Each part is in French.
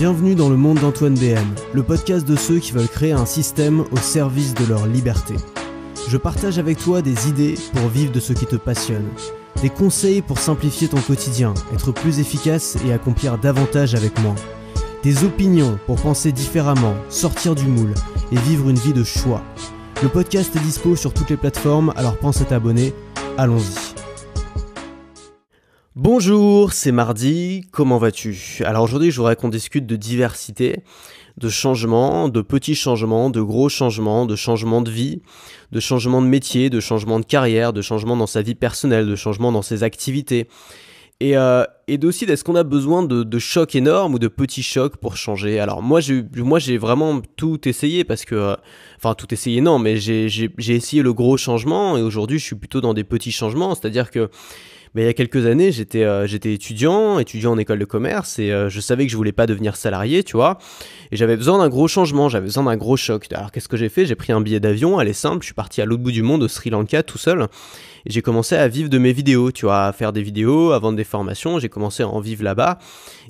Bienvenue dans le monde d'Antoine BM, le podcast de ceux qui veulent créer un système au service de leur liberté. Je partage avec toi des idées pour vivre de ce qui te passionne, des conseils pour simplifier ton quotidien, être plus efficace et accomplir davantage avec moins, des opinions pour penser différemment, sortir du moule et vivre une vie de choix. Le podcast est dispo sur toutes les plateformes, alors pense à t'abonner. Allons-y. Bonjour, c'est mardi, comment vas-tu? Alors aujourd'hui je voudrais qu'on discute de diversité, de changements, de petits changements, de gros changements, de changements de vie, de changements de métier, de changements de carrière, de changements dans sa vie personnelle, de changements dans ses activités. Et, euh, et aussi, est-ce qu'on a besoin de, chocs énormes ou de petits chocs pour changer? Alors moi j'ai, moi, j'ai vraiment tout essayé parce que... Euh, enfin, tout essayé, non, mais j'ai essayé le gros changement et aujourd'hui je suis plutôt dans des petits changements. C'est-à-dire que mais il y a quelques années, j'étais euh, j'étais étudiant, étudiant en école de commerce, et euh, je savais que je voulais pas devenir salarié, tu vois. Et j'avais besoin d'un gros changement, j'avais besoin d'un gros choc. Alors qu'est-ce que j'ai fait? J'ai pris un billet d'avion, elle est simple, je suis parti à l'autre bout du monde, au Sri Lanka, tout seul. Et j'ai commencé à vivre de mes vidéos, tu vois, à faire des vidéos, à vendre des formations. J'ai commencé à en vivre là-bas.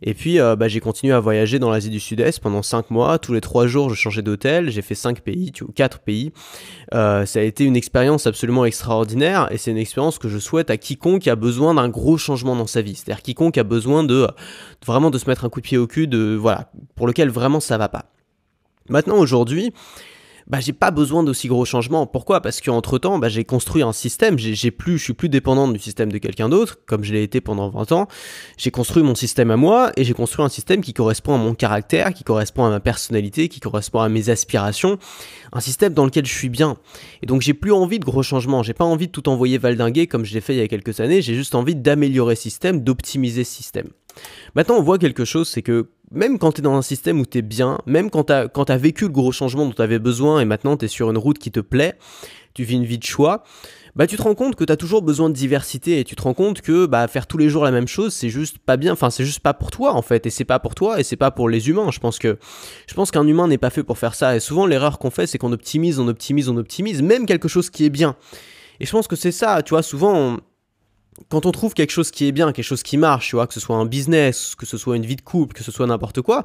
Et puis, euh, bah, j'ai continué à voyager dans l'Asie du Sud-Est pendant 5 mois. Tous les 3 jours, je changeais d'hôtel. J'ai fait 5 pays, tu vois, 4 pays. Ça a été une expérience absolument extraordinaire. Et c'est une expérience que je souhaite à quiconque a besoin d'un gros changement dans sa vie. C'est-à-dire quiconque a besoin de, vraiment de se mettre un coup de pied au cul, de, voilà, pour lequel vraiment ça va pas. Maintenant, aujourd'hui, bah j'ai pas besoin d'aussi gros changements. Pourquoi? Parce qu'entre temps, bah, j'ai construit un système. J'ai plus, je suis plus dépendant du système de quelqu'un d'autre, comme je l'ai été pendant 20 ans. J'ai construit mon système à moi et j'ai construit un système qui correspond à mon caractère, qui correspond à ma personnalité, qui correspond à mes aspirations. Un système dans lequel je suis bien. Et donc j'ai plus envie de gros changements. J'ai pas envie de tout envoyer valdinguer comme je l'ai fait il y a quelques années. J'ai juste envie d'améliorer ce système, d'optimiser ce système. Maintenant, on voit quelque chose, c'est que même quand tu es dans un système où tu es bien, même quand tu as, vécu le gros changement dont tu avais besoin et maintenant tu es sur une route qui te plaît, tu vis une vie de choix, bah tu te rends compte que tu as toujours besoin de diversité et tu te rends compte que bah, faire tous les jours la même chose, c'est juste pas bien, enfin c'est juste pas pour toi en fait et c'est pas pour toi et c'est pas pour les humains. Je pense que je pense qu'un humain n'est pas fait pour faire ça et souvent l'erreur qu'on fait c'est qu'on optimise, on optimise, on optimise même quelque chose qui est bien. Et je pense que c'est ça, tu vois, souvent quand on trouve quelque chose qui est bien, quelque chose qui marche, tu vois, que ce soit un business, que ce soit une vie de couple, que ce soit n'importe quoi,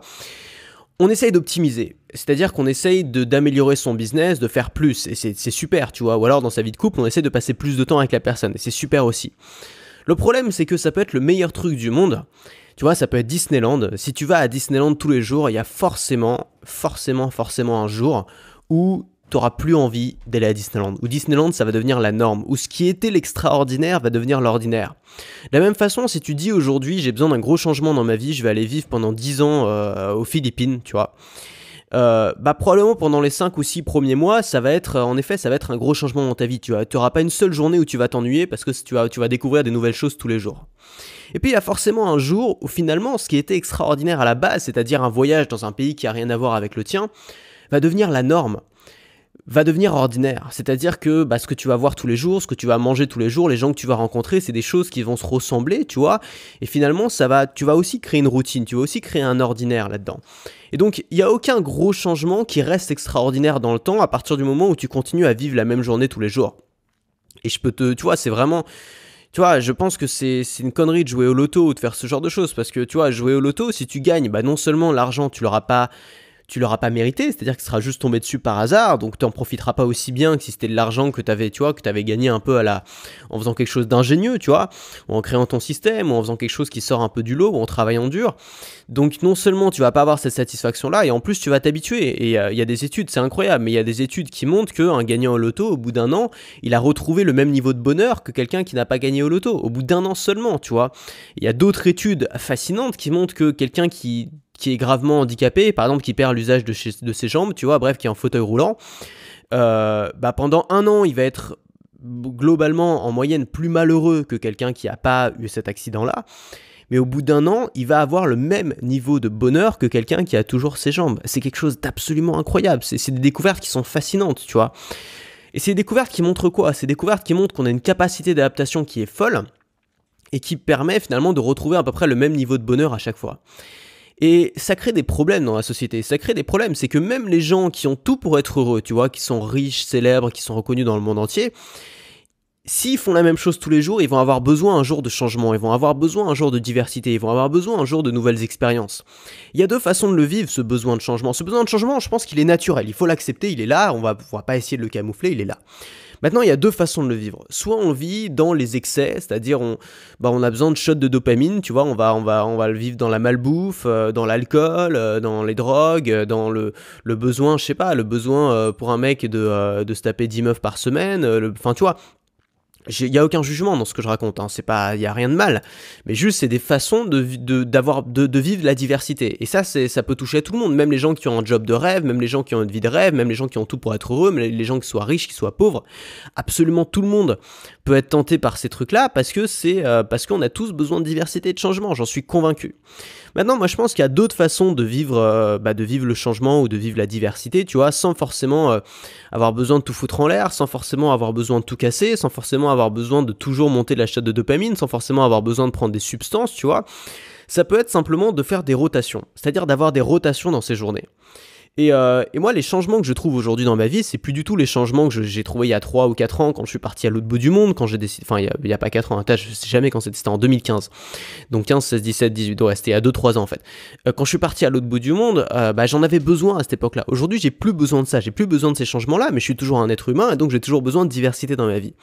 on essaye d'optimiser. C'est-à-dire qu'on essaye d'améliorer son business, de faire plus, et c'est super, tu vois. Ou alors dans sa vie de couple, on essaie de passer plus de temps avec la personne, et c'est super aussi. Le problème, c'est que ça peut être le meilleur truc du monde. Tu vois, ça peut être Disneyland. Si tu vas à Disneyland tous les jours, il y a forcément, forcément, forcément un jour où t'auras plus envie d'aller à Disneyland. Ou Disneyland, ça va devenir la norme. Ou ce qui était l'extraordinaire va devenir l'ordinaire. De la même façon, si tu dis aujourd'hui, j'ai besoin d'un gros changement dans ma vie, je vais aller vivre pendant 10 ans euh, aux Philippines, tu vois. Euh, bah probablement pendant les 5 ou 6 premiers mois, ça va être, en effet, ça va être un gros changement dans ta vie. Tu n'auras pas une seule journée où tu vas t'ennuyer parce que tu vas, tu vas découvrir des nouvelles choses tous les jours. Et puis il y a forcément un jour où finalement, ce qui était extraordinaire à la base, c'est-à-dire un voyage dans un pays qui a rien à voir avec le tien, va devenir la norme va devenir ordinaire. C'est-à-dire que bah, ce que tu vas voir tous les jours, ce que tu vas manger tous les jours, les gens que tu vas rencontrer, c'est des choses qui vont se ressembler, tu vois. Et finalement, ça va, tu vas aussi créer une routine, tu vas aussi créer un ordinaire là-dedans. Et donc, il n'y a aucun gros changement qui reste extraordinaire dans le temps à partir du moment où tu continues à vivre la même journée tous les jours. Et je peux te, tu vois, c'est vraiment... Tu vois, je pense que c'est une connerie de jouer au loto ou de faire ce genre de choses parce que tu vois, jouer au loto, si tu gagnes, bah non seulement l'argent, tu l'auras pas tu l'auras pas mérité, c'est-à-dire que ce sera juste tombé dessus par hasard, donc tu n'en profiteras pas aussi bien que si c'était de l'argent que tu avais, tu vois, que tu gagné un peu à la en faisant quelque chose d'ingénieux, tu vois, ou en créant ton système, ou en faisant quelque chose qui sort un peu du lot, ou en travaillant dur. Donc non seulement tu vas pas avoir cette satisfaction-là, et en plus tu vas t'habituer. Et euh, il y a des études, c'est incroyable, mais il y a des études qui montrent qu'un gagnant au loto, au bout d'un an, il a retrouvé le même niveau de bonheur que quelqu'un qui n'a pas gagné au loto, au bout d'un an seulement, tu vois. Il y a d'autres études fascinantes qui montrent que quelqu'un qui qui est gravement handicapé, par exemple qui perd l'usage de, ses jambes, tu vois, bref, qui est en fauteuil roulant, euh, bah pendant un an, il va être globalement en moyenne plus malheureux que quelqu'un qui n'a pas eu cet accident-là. Mais au bout d'un an, il va avoir le même niveau de bonheur que quelqu'un qui a toujours ses jambes. C'est quelque chose d'absolument incroyable. C'est des découvertes qui sont fascinantes, tu vois. Et c'est des découvertes qui montrent quoi? C'est des découvertes qui montrent qu'on a une capacité d'adaptation qui est folle et qui permet finalement de retrouver à peu près le même niveau de bonheur à chaque fois. Et ça crée des problèmes dans la société. Ça crée des problèmes. C'est que même les gens qui ont tout pour être heureux, tu vois, qui sont riches, célèbres, qui sont reconnus dans le monde entier, s'ils font la même chose tous les jours, ils vont avoir besoin un jour de changement, ils vont avoir besoin un jour de diversité, ils vont avoir besoin un jour de nouvelles expériences. Il y a deux façons de le vivre, ce besoin de changement. Ce besoin de changement, je pense qu'il est naturel, il faut l'accepter, il est là, on va, va pas essayer de le camoufler, il est là. Maintenant, il y a deux façons de le vivre. Soit on vit dans les excès, c'est-à-dire on, bah, on a besoin de shots de dopamine, tu vois, on va, on va, on va le vivre dans la malbouffe, euh, dans l'alcool, euh, dans les drogues, euh, dans le, le, besoin, je sais pas, le besoin pour un mec de, de se taper 10 meufs par semaine, enfin tu vois, il n'y a aucun jugement dans ce que je raconte, hein. c'est pas, il y a rien de mal, mais juste c'est des façons de, d'avoir, de, vivre la diversité. Et ça, c'est, ça peut toucher à tout le monde, même les gens qui ont un job de rêve, même les gens qui ont une vie de rêve, même les gens qui ont tout pour être heureux, même les gens qui soient riches, qui soient pauvres. Absolument tout le monde peut être tenté par ces trucs-là parce que c'est, euh, parce qu'on a tous besoin de diversité et de changement. J'en suis convaincu. Maintenant, moi, je pense qu'il y a d'autres façons de vivre, euh, bah, de vivre le changement ou de vivre la diversité, tu vois, sans forcément euh, avoir besoin de tout foutre en l'air, sans forcément avoir besoin de tout casser, sans forcément avoir besoin de toujours monter l'achat de dopamine, sans forcément avoir besoin de prendre des substances, tu vois. Ça peut être simplement de faire des rotations, c'est-à-dire d'avoir des rotations dans ses journées. Euh, et, moi, les changements que je trouve aujourd'hui dans ma vie, c'est plus du tout les changements que j'ai trouvé il y a 3 ou 4 ans quand je suis parti à l'autre bout du monde, quand j'ai décidé. Enfin, il n'y a, pas 4 ans, je sais jamais quand c'était, c'était en 2015. Donc 15, 16, 17, 18, ouais, c'était a 2-3 ans en fait. Euh, quand je suis parti à l'autre bout du monde, euh, bah, j'en avais besoin à cette époque-là. Aujourd'hui, j'ai plus besoin de ça, j'ai plus besoin de ces changements-là, mais je suis toujours un être humain et donc j'ai toujours besoin de diversité dans ma vie.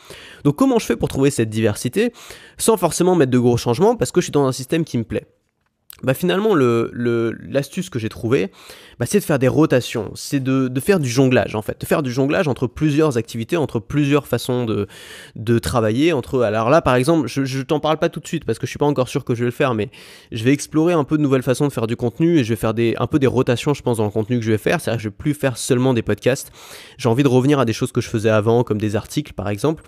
Donc comment je fais pour trouver cette diversité sans forcément mettre de gros changements? Parce que je suis dans un système qui me plaît bah finalement, l'astuce le, l'astuce que j'ai trouvée, bah c'est de faire des rotations, c'est de, de, faire du jonglage en fait, de faire du jonglage entre plusieurs activités, entre plusieurs façons de, de travailler. Entre, alors là, par exemple, je, je t'en parle pas tout de suite parce que je suis pas encore sûr que je vais le faire, mais je vais explorer un peu de nouvelles façons de faire du contenu et je vais faire des, un peu des rotations, je pense, dans le contenu que je vais faire. C'est-à-dire que je vais plus faire seulement des podcasts. J'ai envie de revenir à des choses que je faisais avant, comme des articles par exemple,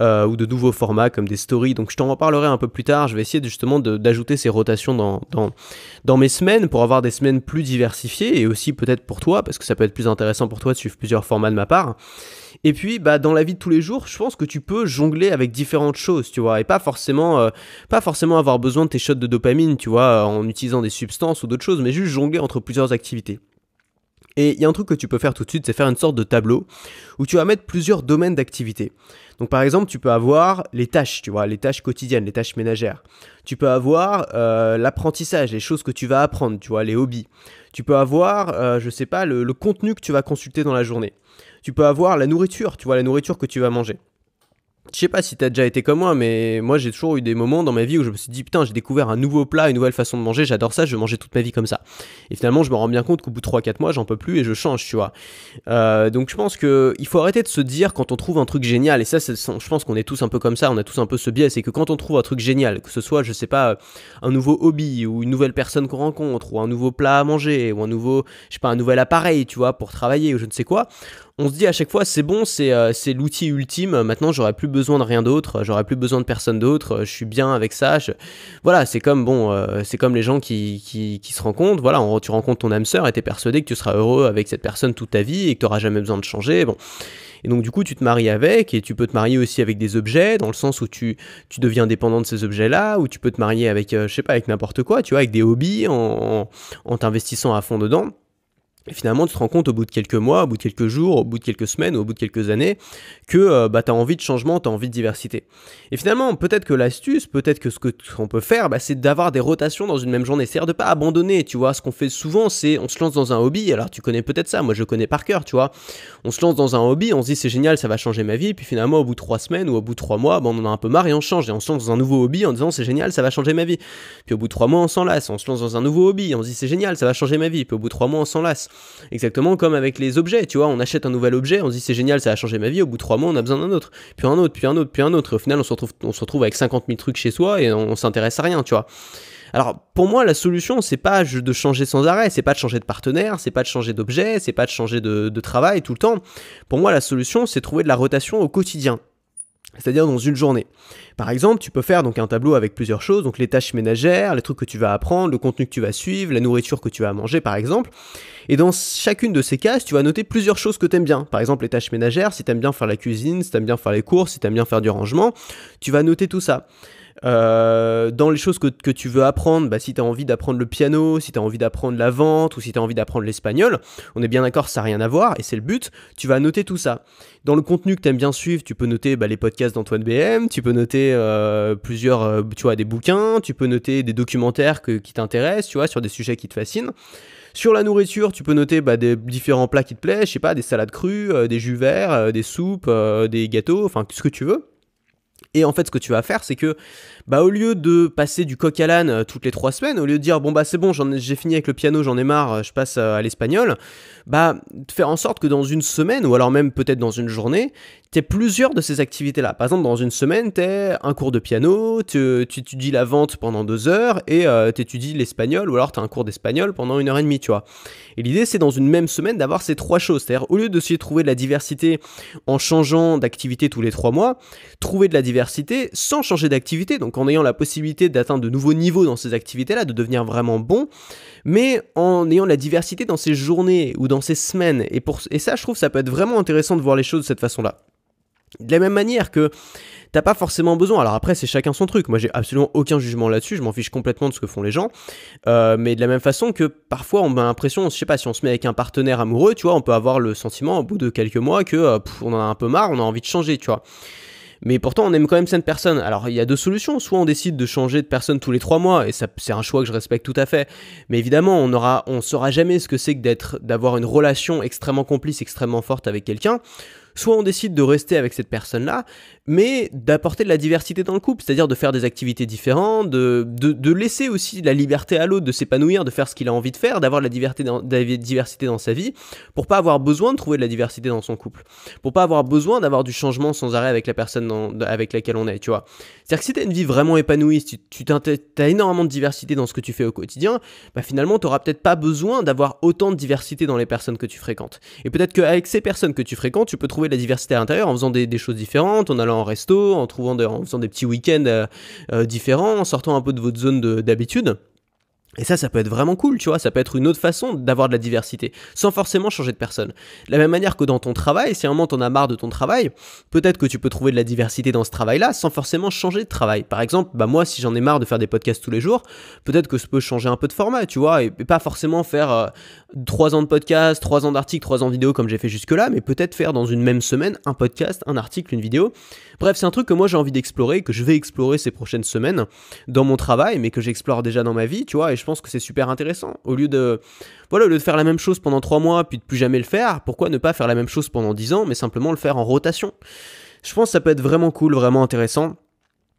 euh, ou de nouveaux formats comme des stories. Donc je t'en reparlerai un peu plus tard. Je vais essayer justement d'ajouter ces rotations dans, dans dans, mes semaines pour avoir des semaines plus diversifiées et aussi peut-être pour toi, parce que ça peut être plus intéressant pour toi de suivre plusieurs formats de ma part. Et puis, bah, dans la vie de tous les jours, je pense que tu peux jongler avec différentes choses, tu vois, et pas forcément, euh, pas forcément avoir besoin de tes shots de dopamine, tu vois, en utilisant des substances ou d'autres choses, mais juste jongler entre plusieurs activités. Et il y a un truc que tu peux faire tout de suite, c'est faire une sorte de tableau où tu vas mettre plusieurs domaines d'activité. Donc par exemple, tu peux avoir les tâches, tu vois, les tâches quotidiennes, les tâches ménagères. Tu peux avoir euh, l'apprentissage, les choses que tu vas apprendre, tu vois, les hobbies. Tu peux avoir, euh, je sais pas, le, le contenu que tu vas consulter dans la journée. Tu peux avoir la nourriture, tu vois, la nourriture que tu vas manger. Je sais pas si t'as déjà été comme moi, mais moi j'ai toujours eu des moments dans ma vie où je me suis dit putain, j'ai découvert un nouveau plat, une nouvelle façon de manger, j'adore ça, je vais manger toute ma vie comme ça. Et finalement, je me rends bien compte qu'au bout de 3-4 mois, j'en peux plus et je change, tu vois. Euh, donc je pense que il faut arrêter de se dire quand on trouve un truc génial, et ça, je pense qu'on est tous un peu comme ça, on a tous un peu ce biais, c'est que quand on trouve un truc génial, que ce soit, je sais pas, un nouveau hobby, ou une nouvelle personne qu'on rencontre, ou un nouveau plat à manger, ou un nouveau, je sais pas, un nouvel appareil, tu vois, pour travailler, ou je ne sais quoi, on se dit à chaque fois c'est bon, c'est euh, l'outil ultime, maintenant j'aurais plus besoin de rien d'autre, j'aurais plus besoin de personne d'autre, je suis bien avec ça. Voilà, c'est comme bon, euh, c'est comme les gens qui, qui, qui, se rencontrent, voilà, tu rencontres ton âme sœur et t'es persuadé que tu seras heureux avec cette personne toute ta vie et que tu n'auras jamais besoin de changer. Bon. Et donc du coup, tu te maries avec, et tu peux te marier aussi avec des objets, dans le sens où tu, tu deviens dépendant de ces objets-là, ou tu peux te marier avec, euh, je sais pas, avec n'importe quoi, tu vois, avec des hobbies, en, en t'investissant à fond dedans. Et finalement, tu te rends compte au bout de quelques mois, au bout de quelques jours, au bout de quelques semaines, ou au bout de quelques années, que euh, bah, tu as envie de changement, tu as envie de diversité. Et finalement, peut-être que l'astuce, peut-être que ce qu'on peut faire, bah, c'est d'avoir des rotations dans une même journée. C'est-à-dire de pas abandonner, tu vois. Ce qu'on fait souvent, c'est on se lance dans un hobby. Alors, tu connais peut-être ça, moi je connais par cœur, tu vois. On se lance dans un hobby, on se dit c'est génial, ça va changer ma vie. Puis finalement, au bout de trois semaines ou au bout de trois mois, bah, on en a un peu marre et on change. Et on se lance dans un nouveau hobby en disant c'est génial, ça va changer ma vie. Puis au bout de trois mois, on s'en. On se lance dans un nouveau hobby, on se dit c'est génial, ça va changer ma vie. Puis au bout de trois mois, on s'en lasse. Exactement comme avec les objets, tu vois, on achète un nouvel objet, on se dit c'est génial, ça a changé ma vie, au bout de trois mois on a besoin d'un autre, puis un autre, puis un autre, puis un autre, et au final on se retrouve, on se retrouve avec 50 000 trucs chez soi et on, s'intéresse à rien, tu vois. Alors pour moi la solution c'est pas de changer sans arrêt, c'est pas de changer de partenaire, c'est pas de changer d'objet, c'est pas de changer de, de travail tout le temps. Pour moi la solution c'est trouver de la rotation au quotidien c'est-à-dire dans une journée. Par exemple, tu peux faire donc un tableau avec plusieurs choses, donc les tâches ménagères, les trucs que tu vas apprendre, le contenu que tu vas suivre, la nourriture que tu vas manger par exemple. Et dans chacune de ces cases, tu vas noter plusieurs choses que tu aimes bien. Par exemple, les tâches ménagères, si tu aimes bien faire la cuisine, si tu aimes bien faire les courses, si tu aimes bien faire du rangement, tu vas noter tout ça. Euh, dans les choses que, tu veux apprendre, bah, si tu as envie d'apprendre le piano, si tu as envie d'apprendre la vente ou si tu as envie d'apprendre l'espagnol, on est bien d'accord, ça n'a rien à voir et c'est le but, tu vas noter tout ça. Dans le contenu que tu aimes bien suivre, tu peux noter bah, les podcasts d'Antoine BM, tu peux noter euh, plusieurs, euh, tu vois, des bouquins, tu peux noter des documentaires que, qui t'intéressent, tu vois, sur des sujets qui te fascinent. Sur la nourriture, tu peux noter bah, des différents plats qui te plaisent, je sais pas, des salades crues, des jus verts, des soupes, des gâteaux, enfin ce que tu veux. Et en fait, ce que tu vas faire, c'est que, bah, au lieu de passer du coq à l'âne toutes les trois semaines, au lieu de dire, bon, bah, c'est bon, j'ai fini avec le piano, j'en ai marre, je passe à l'espagnol, bah, faire en sorte que dans une semaine, ou alors même peut-être dans une journée, tu plusieurs de ces activités-là. Par exemple, dans une semaine, tu un cours de piano, tu, étudies la vente pendant deux heures et euh, tu étudies l'espagnol, ou alors tu as un cours d'espagnol pendant une heure et demie, tu vois. Et l'idée, c'est dans une même semaine d'avoir ces trois choses. C'est-à-dire, au lieu de de trouver de la diversité en changeant d'activité tous les trois mois, trouver de la diversité sans changer d'activité, donc en ayant la possibilité d'atteindre de nouveaux niveaux dans ces activités-là, de devenir vraiment bon, mais en ayant la diversité dans ces journées ou dans ces semaines. Et, pour, et ça, je trouve, ça peut être vraiment intéressant de voir les choses de cette façon-là. De la même manière que t'as pas forcément besoin. Alors après, c'est chacun son truc. Moi, j'ai absolument aucun jugement là-dessus. Je m'en fiche complètement de ce que font les gens. Euh, mais de la même façon que parfois, on a l'impression, je sais pas, si on se met avec un partenaire amoureux, tu vois, on peut avoir le sentiment au bout de quelques mois que euh, on en a un peu marre, on a envie de changer, tu vois. Mais pourtant, on aime quand même cette personne. Alors, il y a deux solutions. Soit on décide de changer de personne tous les trois mois, et ça, c'est un choix que je respecte tout à fait. Mais évidemment, on on saura jamais ce que c'est que d'avoir une relation extrêmement complice, extrêmement forte avec quelqu'un soit on décide de rester avec cette personne-là, mais d'apporter de la diversité dans le couple, c'est-à-dire de faire des activités différentes, de, de, laisser aussi la liberté à l'autre de s'épanouir, de faire ce qu'il a envie de faire, d'avoir de la diversité dans, sa vie, pour pas avoir besoin de trouver de la diversité dans son couple, pour pas avoir besoin d'avoir du changement sans arrêt avec la personne avec laquelle on est, tu vois. C'est-à-dire que si tu as une vie vraiment épanouie, si tu as énormément de diversité dans ce que tu fais au quotidien, bah finalement, tu n'auras peut-être pas besoin d'avoir autant de diversité dans les personnes que tu fréquentes. Et peut-être qu'avec ces personnes que tu fréquentes, tu peux trouver la diversité à l'intérieur en faisant des, choses différentes, en allant en resto, en, trouvant faisant des petits week-ends euh, euh, différents, en sortant un peu de votre zone d'habitude. Et ça, ça peut être vraiment cool, tu vois, ça peut être une autre façon d'avoir de la diversité, sans forcément changer de personne. De la même manière que dans ton travail, si à un moment t'en as marre de ton travail, peut-être que tu peux trouver de la diversité dans ce travail-là, sans forcément changer de travail. Par exemple, bah moi, si j'en ai marre de faire des podcasts tous les jours, peut-être que je peux changer un peu de format, tu vois, et, pas forcément faire 3 euh, ans de podcast, 3 ans d'articles, 3 ans de vidéo comme j'ai fait jusque-là, mais peut-être faire dans une même semaine un podcast, un article, une vidéo. Bref, c'est un truc que moi j'ai envie d'explorer, que je vais explorer ces prochaines semaines dans mon travail, mais que j'explore déjà dans ma vie, tu vois, pense que c'est super intéressant. Au lieu de, voilà, au de faire la même chose pendant trois mois, puis de plus jamais le faire, pourquoi ne pas faire la même chose pendant dix ans, mais simplement le faire en rotation? Je pense que ça peut être vraiment cool, vraiment intéressant.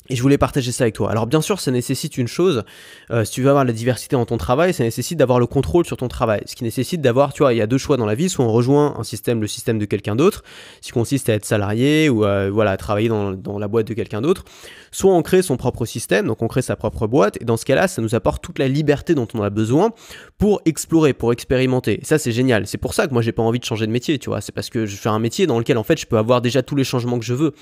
Et je voulais partager ça avec toi. Alors bien sûr, ça nécessite une chose, euh, si tu veux avoir la diversité dans ton travail, ça nécessite d'avoir le contrôle sur ton travail. Ce qui nécessite d'avoir, tu vois, il y a deux choix dans la vie, soit on rejoint un système, le système de quelqu'un d'autre, ce qui consiste à être salarié ou voilà, à travailler dans, dans la boîte de quelqu'un d'autre, soit on crée son propre système, donc on crée sa propre boîte, et dans ce cas-là, ça nous apporte toute la liberté dont on a besoin pour explorer, pour expérimenter. Et ça, c'est génial. C'est pour ça que moi, j'ai pas envie de changer de métier, tu vois. C'est parce que je fais un métier dans lequel, en fait, je peux avoir déjà tous les changements que je veux.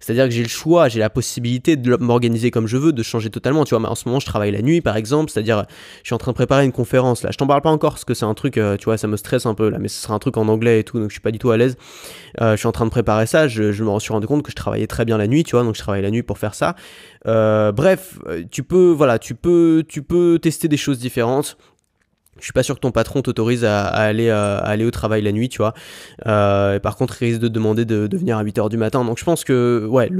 C'est-à-dire que j'ai le choix, j'ai la possibilité de m'organiser comme je veux, de changer totalement. Tu vois, en ce moment, je travaille la nuit, par exemple. C'est-à-dire, je suis en train de préparer une conférence là. Je t'en parle pas encore parce que c'est un truc, euh, tu vois, ça me stresse un peu là, mais ce sera un truc en anglais et tout, donc je suis pas du tout à l'aise. Euh, je suis en train de préparer ça. Je, me suis rendu compte que je travaillais très bien la nuit, tu vois, donc je travaille la nuit pour faire ça. Euh, bref, tu peux, voilà, tu peux, tu peux tester des choses différentes. Je suis pas sûr que ton patron t'autorise à, aller, à, aller au travail la nuit, tu vois. Euh, par contre, il risque de demander de, venir à 8h du matin. Donc je pense que ouais,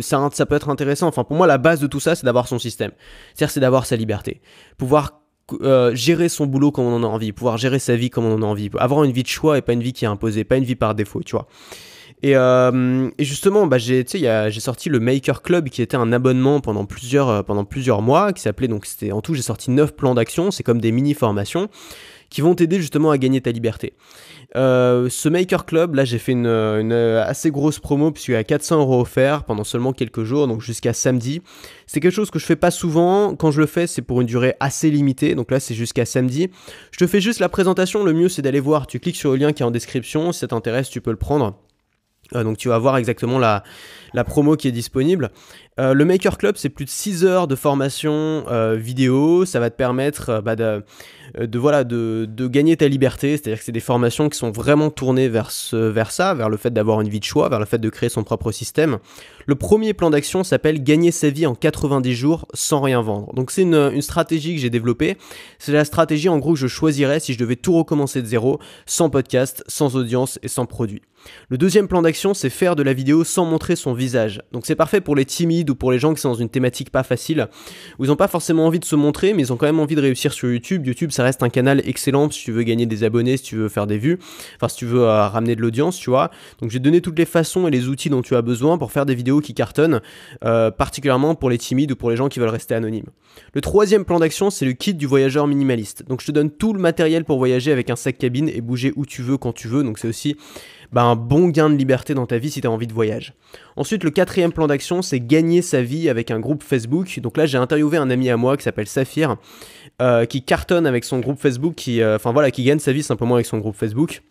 ça, peut être intéressant. Enfin, pour moi, la base de tout ça, c'est d'avoir son système. C'est-à-dire, c'est d'avoir sa liberté. Pouvoir euh, gérer son boulot comme on en a envie, pouvoir gérer sa vie comme on en a envie, avoir une vie de choix et pas une vie qui est imposée, pas une vie par défaut, tu vois. Euh, et, justement, bah, j'ai sorti le Maker Club qui était un abonnement pendant plusieurs, euh, pendant plusieurs mois, qui s'appelait donc c'était en tout j'ai sorti 9 plans d'action, c'est comme des mini formations qui vont t'aider justement à gagner ta liberté. Euh, ce Maker Club, là j'ai fait une, assez grosse promo puisqu'il y a 400 euros offerts pendant seulement quelques jours, donc jusqu'à samedi. C'est quelque chose que je fais pas souvent, quand je le fais c'est pour une durée assez limitée, donc là c'est jusqu'à samedi. Je te fais juste la présentation, le mieux c'est d'aller voir, tu cliques sur le lien qui est en description, si ça t'intéresse tu peux le prendre. Euh, donc tu vas voir exactement la, la promo qui est disponible. Euh, le Maker Club, c'est plus de 6 heures de formation euh, vidéo. Ça va te permettre euh, bah, de, gagner ta liberté. C'est-à-dire que c'est des formations qui sont vraiment tournées vers, ça, vers le fait d'avoir une vie de choix, vers le fait de créer son propre système. Le premier plan d'action s'appelle Gagner sa vie en 90 jours sans rien vendre. Donc c'est une stratégie que j'ai développée. C'est la stratégie en gros que je choisirais si je devais tout recommencer de zéro, sans podcast, sans audience et sans produit. Le deuxième plan d'action, c'est faire de la vidéo sans montrer son visage. Donc c'est parfait pour les timides ou pour les gens qui sont dans une thématique pas facile, ils n'ont pas forcément envie de se montrer, mais ils ont quand même envie de réussir sur YouTube. YouTube, ça reste un canal excellent si tu veux gagner des abonnés, si tu veux faire des vues, enfin si tu veux euh, ramener de l'audience, tu vois. Donc j'ai donné toutes les façons et les outils dont tu as besoin pour faire des vidéos qui cartonnent, euh, particulièrement pour les timides ou pour les gens qui veulent rester anonymes. Le troisième plan d'action, c'est le kit du voyageur minimaliste. Donc je te donne tout le matériel pour voyager avec un sac cabine et bouger où tu veux, quand tu veux. Donc c'est aussi bah, un bon gain de liberté dans ta vie si tu as envie de voyage. Ensuite, le quatrième plan d'action, c'est gagner sa vie avec un groupe Facebook. Donc là, j'ai interviewé un ami à moi qui s'appelle Saphir, euh, qui cartonne avec son groupe Facebook, qui, euh, voilà, qui gagne sa vie simplement avec son groupe Facebook.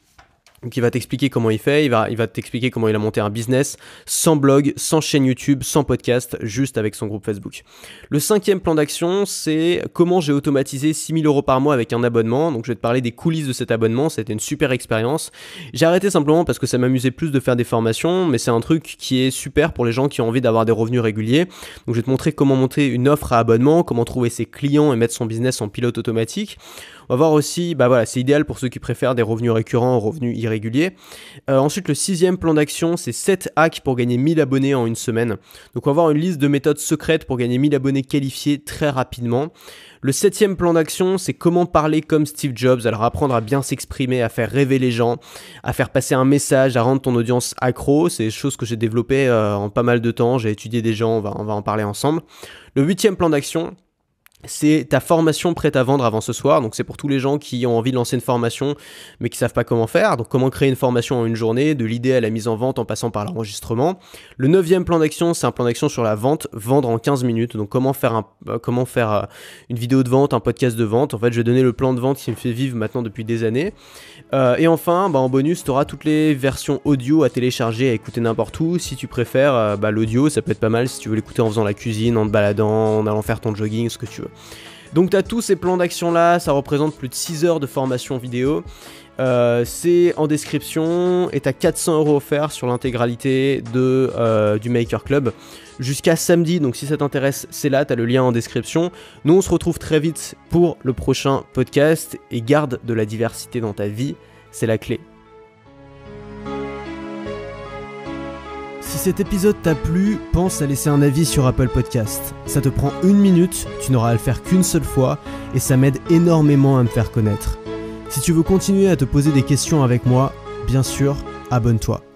Donc il va t'expliquer comment il fait, il va, t'expliquer comment il a monté un business sans blog, sans chaîne YouTube, sans podcast, juste avec son groupe Facebook. Le cinquième plan d'action, c'est comment j'ai automatisé 6000 euros par mois avec un abonnement. Donc je vais te parler des coulisses de cet abonnement, c'était une super expérience. J'ai arrêté simplement parce que ça m'amusait plus de faire des formations, mais c'est un truc qui est super pour les gens qui ont envie d'avoir des revenus réguliers. Donc je vais te montrer comment monter une offre à abonnement, comment trouver ses clients et mettre son business en pilote automatique. On va voir aussi, bah voilà, c'est idéal pour ceux qui préfèrent des revenus récurrents aux revenus irréguliers. Euh, ensuite, le sixième plan d'action, c'est 7 hacks pour gagner 1000 abonnés en une semaine. Donc on va voir une liste de méthodes secrètes pour gagner 1000 abonnés qualifiés très rapidement. Le septième plan d'action, c'est comment parler comme Steve Jobs. Alors apprendre à bien s'exprimer, à faire rêver les gens, à faire passer un message, à rendre ton audience accro. C'est des choses que j'ai développées euh, en pas mal de temps. J'ai étudié des gens, on va, on va en parler ensemble. Le huitième plan d'action, c'est ta formation prête à vendre avant ce soir. Donc c'est pour tous les gens qui ont envie de lancer une formation mais qui savent pas comment faire. Donc comment créer une formation en une journée, de l'idée à la mise en vente en passant par l'enregistrement. Le neuvième plan d'action, c'est un plan d'action sur la vente, vendre en 15 minutes. Donc comment faire, euh, euh, une vidéo de vente, un podcast de vente. En fait, je vais donner le plan de vente qui me fait vivre maintenant depuis des années. Euh, et enfin, bah, en bonus, tu auras toutes les versions audio à télécharger, à écouter n'importe où. Si tu préfères, bah, l'audio, ça peut être pas mal si tu veux l'écouter en faisant la cuisine, en te baladant, en allant faire ton jogging, ce que tu veux. Donc tu tous ces plans d'action là, ça représente plus de 6 heures de formation vidéo. Euh, c'est en description et t'as 400 euros offerts sur l'intégralité euh, du Maker Club jusqu'à samedi. Donc si ça t'intéresse, c'est là, t'as le lien en description. Nous on se retrouve très vite pour le prochain podcast et garde de la diversité dans ta vie, c'est la clé. Cet épisode t'a plu, pense à laisser un avis sur Apple Podcast. Ça te prend une minute, tu n'auras à le faire qu'une seule fois, et ça m'aide énormément à me faire connaître. Si tu veux continuer à te poser des questions avec moi, bien sûr, abonne-toi.